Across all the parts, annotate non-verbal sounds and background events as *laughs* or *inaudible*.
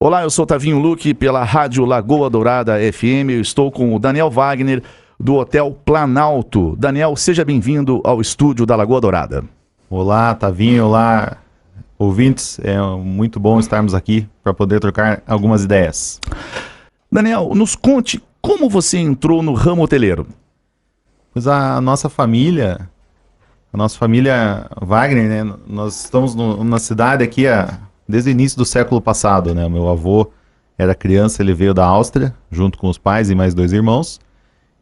Olá, eu sou Tavinho Luque pela Rádio Lagoa Dourada FM. Eu estou com o Daniel Wagner do Hotel Planalto. Daniel, seja bem-vindo ao estúdio da Lagoa Dourada. Olá, Tavinho, olá, ouvintes. É muito bom estarmos aqui para poder trocar algumas ideias. Daniel, nos conte como você entrou no ramo hoteleiro. Pois a nossa família, a nossa família Wagner, né? Nós estamos no, na cidade aqui a desde o início do século passado, né? Meu avô era criança, ele veio da Áustria, junto com os pais e mais dois irmãos.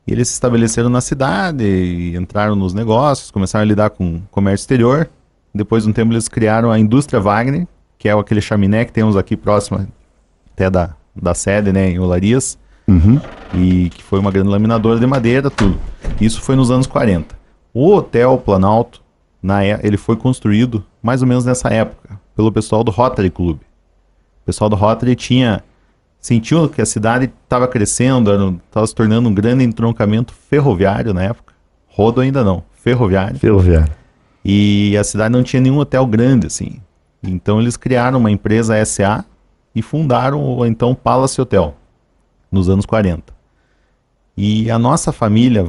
E eles se estabeleceram na cidade e entraram nos negócios, começaram a lidar com comércio exterior. Depois de um tempo eles criaram a indústria Wagner, que é aquele chaminé que temos aqui próximo até da, da sede, né, em Olarias. Uhum. E que foi uma grande laminadora de madeira, tudo. Isso foi nos anos 40. O Hotel Planalto, na, é, ele foi construído mais ou menos nessa época pelo pessoal do Rotary Club. O pessoal do Rotary tinha sentiu que a cidade estava crescendo, estava se tornando um grande entroncamento ferroviário na época. Rodo ainda não, ferroviário. Ferroviário. E a cidade não tinha nenhum hotel grande assim. Então eles criaram uma empresa SA e fundaram o então Palace Hotel nos anos 40. E a nossa família,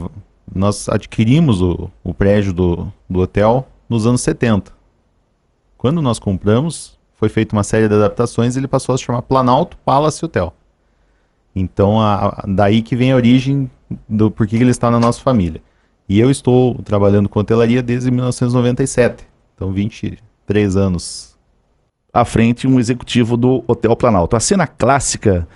nós adquirimos o, o prédio do, do hotel nos anos 70. Quando nós compramos, foi feita uma série de adaptações e ele passou a se chamar Planalto Palace Hotel. Então, a, a, daí que vem a origem do porquê ele está na nossa família. E eu estou trabalhando com hotelaria desde 1997. Então, 23 anos. À frente, um executivo do Hotel Planalto. A cena clássica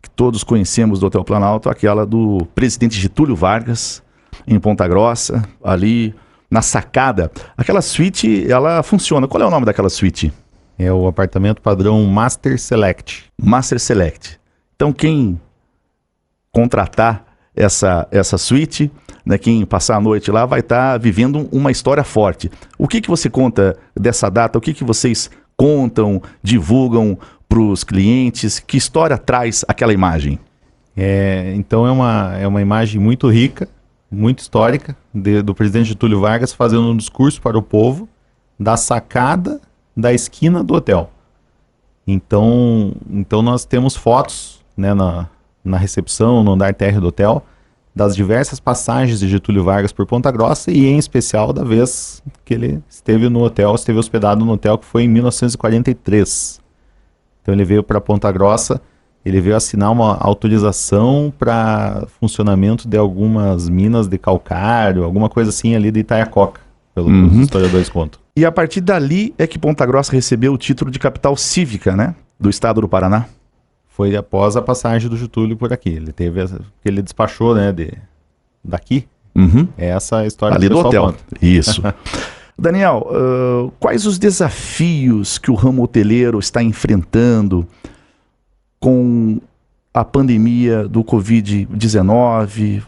que todos conhecemos do Hotel Planalto, aquela do presidente Getúlio Vargas, em Ponta Grossa, ali na sacada. Aquela suíte, ela funciona. Qual é o nome daquela suíte? É o apartamento padrão Master Select. Master Select. Então, quem contratar essa, essa suíte, né, quem passar a noite lá, vai estar tá vivendo uma história forte. O que, que você conta dessa data? O que, que vocês contam, divulgam para os clientes? Que história traz aquela imagem? É, então, é uma, é uma imagem muito rica muito histórica de, do presidente Getúlio Vargas fazendo um discurso para o povo da sacada da esquina do hotel. Então, então nós temos fotos né, na, na recepção, no andar térreo do hotel, das diversas passagens de Getúlio Vargas por Ponta Grossa e em especial da vez que ele esteve no hotel, esteve hospedado no hotel que foi em 1943. Então ele veio para Ponta Grossa ele veio assinar uma autorização para funcionamento de algumas minas de calcário, alguma coisa assim ali de Itaiacoca, pelo uhum. que os historiadores contam. E a partir dali é que Ponta Grossa recebeu o título de capital cívica, né? Do estado do Paraná. Foi após a passagem do Getúlio por aqui. Ele teve, que ele despachou, né, de, daqui. Uhum. É essa a história ali do hotel. Conta. Isso. *laughs* Daniel, uh, quais os desafios que o ramo hoteleiro está enfrentando com a pandemia do Covid-19.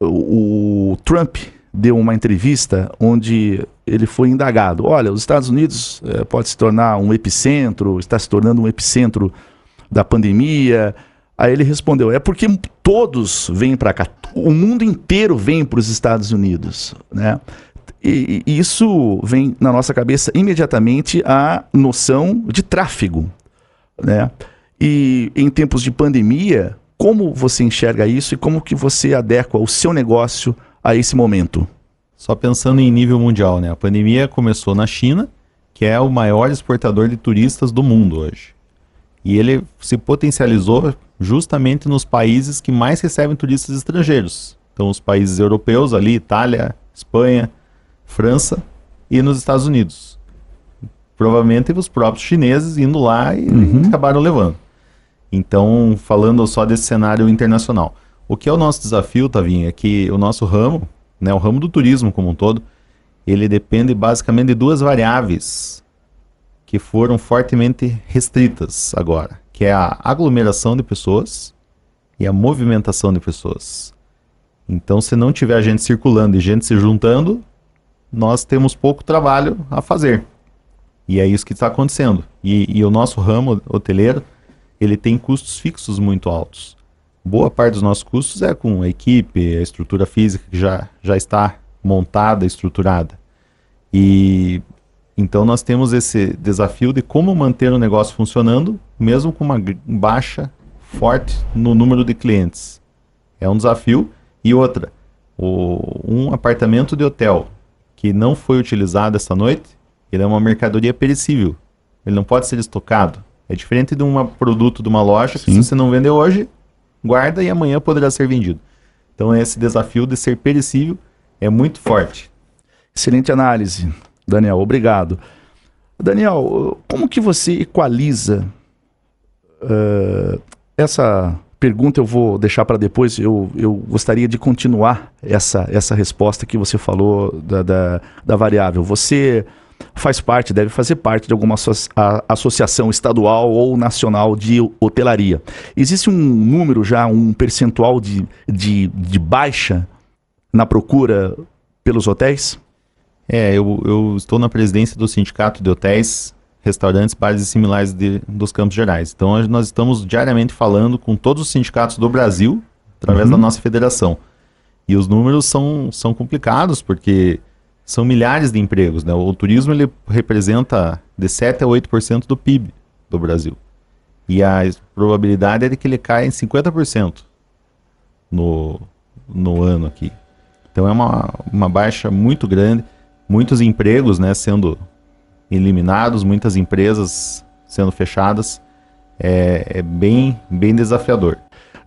O, o Trump deu uma entrevista onde ele foi indagado. Olha, os Estados Unidos é, pode se tornar um epicentro, está se tornando um epicentro da pandemia. Aí ele respondeu: é porque todos vêm para cá, o mundo inteiro vem para os Estados Unidos, né? E, e isso vem na nossa cabeça imediatamente a noção de tráfego, né? E em tempos de pandemia, como você enxerga isso e como que você adequa o seu negócio a esse momento? Só pensando em nível mundial, né? A pandemia começou na China, que é o maior exportador de turistas do mundo hoje. E ele se potencializou justamente nos países que mais recebem turistas estrangeiros. Então, os países europeus ali, Itália, Espanha, França e nos Estados Unidos. Provavelmente os próprios chineses indo lá e uhum. acabaram levando. Então, falando só desse cenário internacional. O que é o nosso desafio, Tavinho, é que o nosso ramo, né, o ramo do turismo como um todo, ele depende basicamente de duas variáveis que foram fortemente restritas agora, que é a aglomeração de pessoas e a movimentação de pessoas. Então, se não tiver gente circulando e gente se juntando, nós temos pouco trabalho a fazer. E é isso que está acontecendo. E, e o nosso ramo hoteleiro, ele tem custos fixos muito altos. Boa parte dos nossos custos é com a equipe, a estrutura física que já, já está montada, estruturada. E então nós temos esse desafio de como manter o negócio funcionando, mesmo com uma baixa forte no número de clientes. É um desafio. E outra, o, um apartamento de hotel que não foi utilizado essa noite, ele é uma mercadoria perecível. Ele não pode ser estocado. É diferente de um produto de uma loja Sim. que se você não vender hoje, guarda e amanhã poderá ser vendido. Então esse desafio de ser perecível é muito forte. Excelente análise, Daniel. Obrigado. Daniel, como que você equaliza uh, essa pergunta? Eu vou deixar para depois. Eu, eu gostaria de continuar essa, essa resposta que você falou da, da, da variável. Você faz parte, deve fazer parte de alguma asso associação estadual ou nacional de hotelaria. Existe um número já, um percentual de, de, de baixa na procura pelos hotéis? É, eu, eu estou na presidência do Sindicato de Hotéis, Restaurantes, Bares e Similares de, dos Campos Gerais. Então, nós estamos diariamente falando com todos os sindicatos do Brasil, através uhum. da nossa federação. E os números são, são complicados, porque são milhares de empregos. Né? O turismo ele representa de 7 a 8% do PIB do Brasil. E a probabilidade é de que ele caia em 50% no, no ano aqui. Então é uma, uma baixa muito grande, muitos empregos né, sendo eliminados, muitas empresas sendo fechadas. É, é bem, bem desafiador.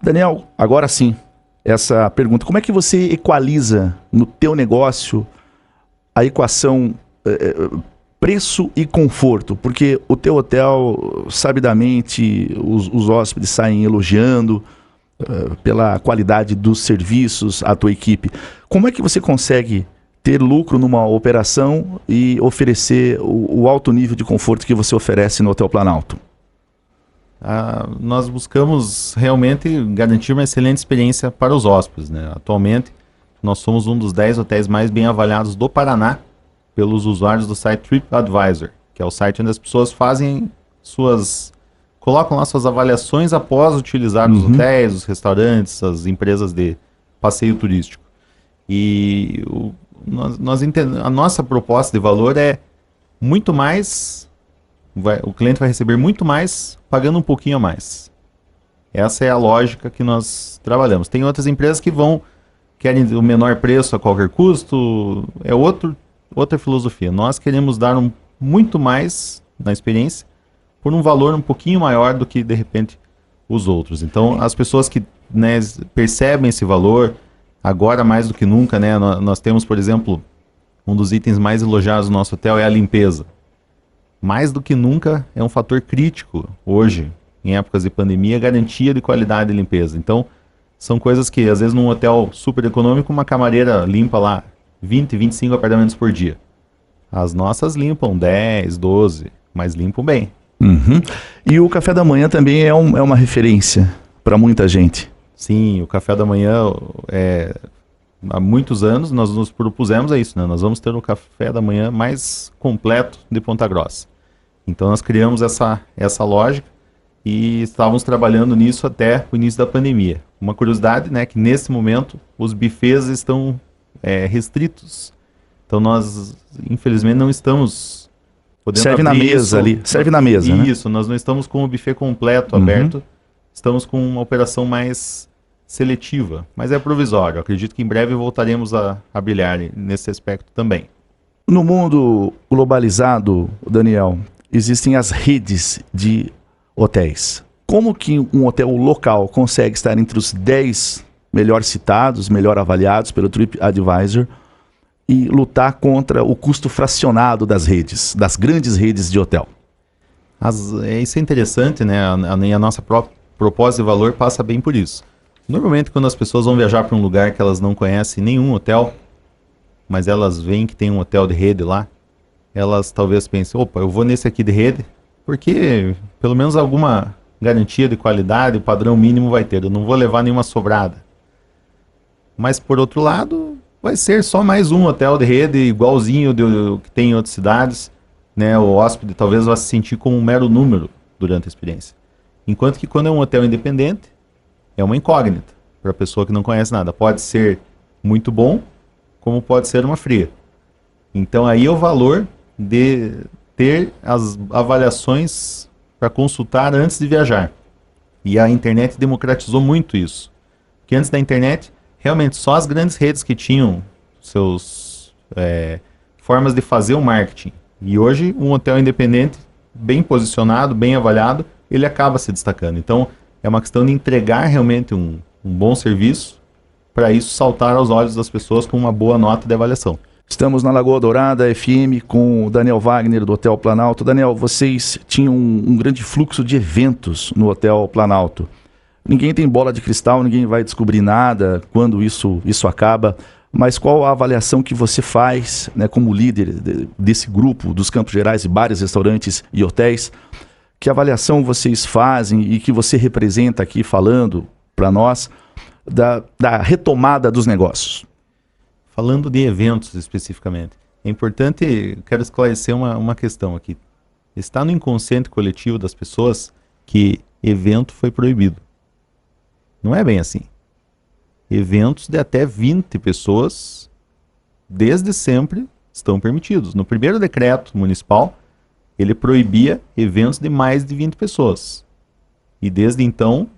Daniel, agora sim, essa pergunta. Como é que você equaliza no teu negócio a equação é, preço e conforto? Porque o teu hotel, sabidamente, os, os hóspedes saem elogiando uh, pela qualidade dos serviços à tua equipe. Como é que você consegue ter lucro numa operação e oferecer o, o alto nível de conforto que você oferece no Hotel Planalto? Ah, nós buscamos realmente garantir uma excelente experiência para os hóspedes. Né? Atualmente, nós somos um dos 10 hotéis mais bem avaliados do Paraná pelos usuários do site TripAdvisor, que é o site onde as pessoas fazem suas colocam lá suas avaliações após utilizar uhum. os hotéis, os restaurantes, as empresas de passeio turístico. E o, nós, nós a nossa proposta de valor é muito mais, vai, o cliente vai receber muito mais pagando um pouquinho a mais. Essa é a lógica que nós trabalhamos. Tem outras empresas que vão querem o menor preço a qualquer custo, é outro, outra filosofia. Nós queremos dar um, muito mais na experiência por um valor um pouquinho maior do que de repente os outros. Então, as pessoas que né, percebem esse valor, agora mais do que nunca, né, nós, temos, por exemplo, um dos itens mais elogiados do nosso hotel é a limpeza. Mais do que nunca é um fator crítico hoje, em épocas de pandemia, garantia de qualidade de limpeza. Então, são coisas que, às vezes, num hotel super econômico, uma camareira limpa lá 20, 25 apartamentos por dia. As nossas limpam 10, 12, mas limpam bem. Uhum. E o café da manhã também é, um, é uma referência para muita gente. Sim, o café da manhã é, há muitos anos nós nos propusemos a isso, né? Nós vamos ter o café da manhã mais completo de Ponta Grossa. Então nós criamos essa, essa lógica e estávamos trabalhando nisso até o início da pandemia. Uma curiosidade, né, que nesse momento os bufês estão é, restritos. Então nós, infelizmente, não estamos podendo serve na mesa isso. ali, serve na mesa, né? Isso, né? nós não estamos com o buffet completo uhum. aberto. Estamos com uma operação mais seletiva, mas é provisório. Acredito que em breve voltaremos a, a brilhar nesse aspecto também. No mundo globalizado, Daniel, existem as redes de hotéis. Como que um hotel local consegue estar entre os 10 melhor citados, melhor avaliados pelo TripAdvisor e lutar contra o custo fracionado das redes, das grandes redes de hotel? As, é, isso é interessante, né? A, a, a nossa própria propósito de valor passa bem por isso. Normalmente, quando as pessoas vão viajar para um lugar que elas não conhecem nenhum hotel, mas elas veem que tem um hotel de rede lá, elas talvez pensem: opa, eu vou nesse aqui de rede, porque pelo menos alguma garantia de qualidade, o padrão mínimo vai ter. Eu não vou levar nenhuma sobrada. Mas por outro lado, vai ser só mais um hotel de rede igualzinho do que tem em outras cidades. Né? O hóspede talvez vá se sentir como um mero número durante a experiência. Enquanto que quando é um hotel independente, é uma incógnita para a pessoa que não conhece nada. Pode ser muito bom, como pode ser uma fria. Então aí é o valor de ter as avaliações para consultar antes de viajar. E a internet democratizou muito isso. Porque antes da internet, realmente só as grandes redes que tinham seus é, formas de fazer o marketing. E hoje um hotel independente, bem posicionado, bem avaliado, ele acaba se destacando. Então é uma questão de entregar realmente um, um bom serviço para isso saltar aos olhos das pessoas com uma boa nota de avaliação. Estamos na Lagoa Dourada FM com o Daniel Wagner do Hotel Planalto. Daniel, vocês tinham um, um grande fluxo de eventos no Hotel Planalto. Ninguém tem bola de cristal, ninguém vai descobrir nada quando isso, isso acaba. Mas qual a avaliação que você faz, né, como líder de, desse grupo dos Campos Gerais e bares, restaurantes e hotéis? Que avaliação vocês fazem e que você representa aqui falando para nós da, da retomada dos negócios? Falando de eventos especificamente, é importante, quero esclarecer uma, uma questão aqui. Está no inconsciente coletivo das pessoas que evento foi proibido. Não é bem assim. Eventos de até 20 pessoas, desde sempre, estão permitidos. No primeiro decreto municipal, ele proibia eventos de mais de 20 pessoas. E desde então,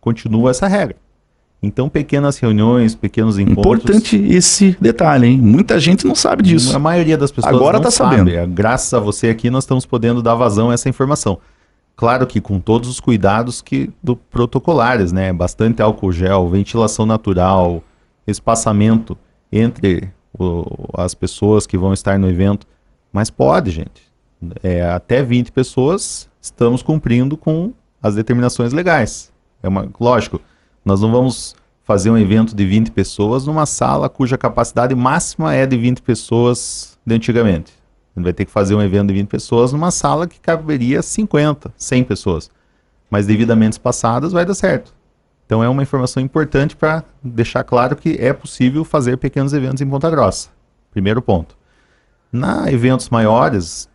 continua essa regra. Então, pequenas reuniões, pequenos encontros. Importante esse detalhe, hein? Muita gente não sabe disso. A maioria das pessoas agora está sabendo. Graças a você aqui, nós estamos podendo dar vazão a essa informação. Claro que com todos os cuidados que do protocolares, né? Bastante álcool gel, ventilação natural, espaçamento entre o, as pessoas que vão estar no evento. Mas pode, gente. É, até 20 pessoas estamos cumprindo com as determinações legais. É uma, lógico, nós não vamos fazer um evento de 20 pessoas numa sala cuja capacidade máxima é de 20 pessoas de antigamente. Ele vai ter que fazer um evento de 20 pessoas numa sala que caberia 50, 100 pessoas. Mas devidamente espaçadas vai dar certo. Então é uma informação importante para deixar claro que é possível fazer pequenos eventos em Ponta Grossa. Primeiro ponto. Na eventos maiores,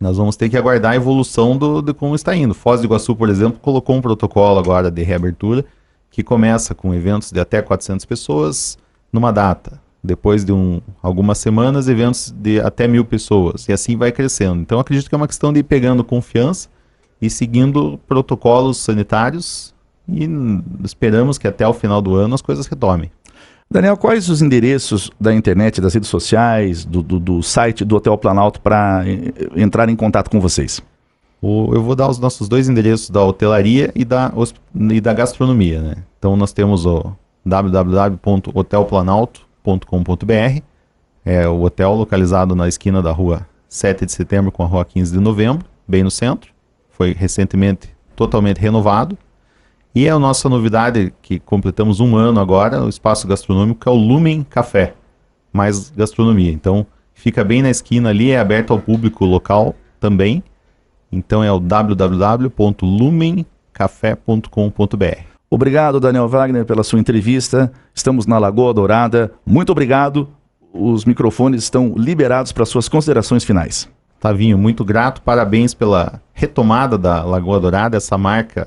nós vamos ter que aguardar a evolução do, de como está indo. Foz do Iguaçu, por exemplo, colocou um protocolo agora de reabertura que começa com eventos de até 400 pessoas numa data. Depois de um, algumas semanas, eventos de até mil pessoas. E assim vai crescendo. Então, acredito que é uma questão de ir pegando confiança e seguindo protocolos sanitários. E esperamos que até o final do ano as coisas retomem. Daniel, quais os endereços da internet, das redes sociais, do, do, do site do Hotel Planalto para entrar em contato com vocês? O, eu vou dar os nossos dois endereços da hotelaria e da, e da gastronomia. Né? Então nós temos o www.hotelplanalto.com hotel.com.br. É o hotel localizado na esquina da rua 7 de setembro com a rua 15 de novembro, bem no centro. Foi recentemente totalmente renovado. E a nossa novidade, que completamos um ano agora, o espaço gastronômico, é o Lumen Café, mais gastronomia. Então, fica bem na esquina ali, é aberto ao público local também. Então, é o www.lumencafé.com.br. Obrigado, Daniel Wagner, pela sua entrevista. Estamos na Lagoa Dourada. Muito obrigado. Os microfones estão liberados para suas considerações finais. Tavinho, muito grato. Parabéns pela retomada da Lagoa Dourada, essa marca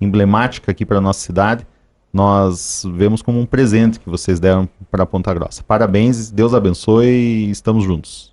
emblemática aqui para a nossa cidade. Nós vemos como um presente que vocês deram para Ponta Grossa. Parabéns, Deus abençoe e estamos juntos.